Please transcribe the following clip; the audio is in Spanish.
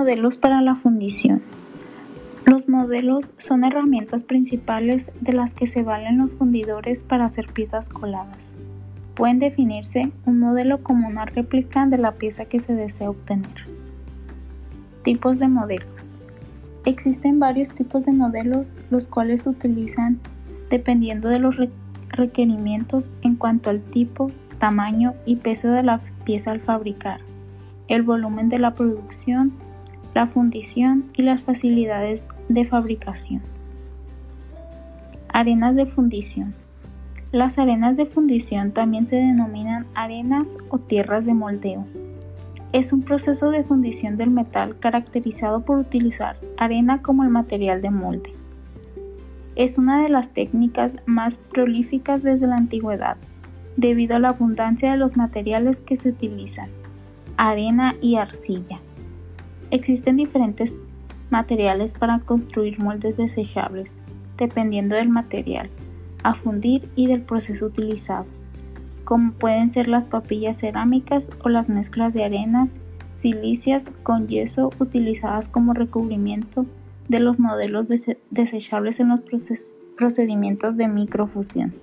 Modelos para la fundición. Los modelos son herramientas principales de las que se valen los fundidores para hacer piezas coladas. Pueden definirse un modelo como una réplica de la pieza que se desea obtener. Tipos de modelos. Existen varios tipos de modelos los cuales se utilizan dependiendo de los requerimientos en cuanto al tipo, tamaño y peso de la pieza al fabricar, el volumen de la producción, la fundición y las facilidades de fabricación. Arenas de fundición. Las arenas de fundición también se denominan arenas o tierras de moldeo. Es un proceso de fundición del metal caracterizado por utilizar arena como el material de molde. Es una de las técnicas más prolíficas desde la antigüedad, debido a la abundancia de los materiales que se utilizan, arena y arcilla. Existen diferentes materiales para construir moldes desechables, dependiendo del material a fundir y del proceso utilizado, como pueden ser las papillas cerámicas o las mezclas de arenas, silicias con yeso utilizadas como recubrimiento de los modelos desechables en los procedimientos de microfusión.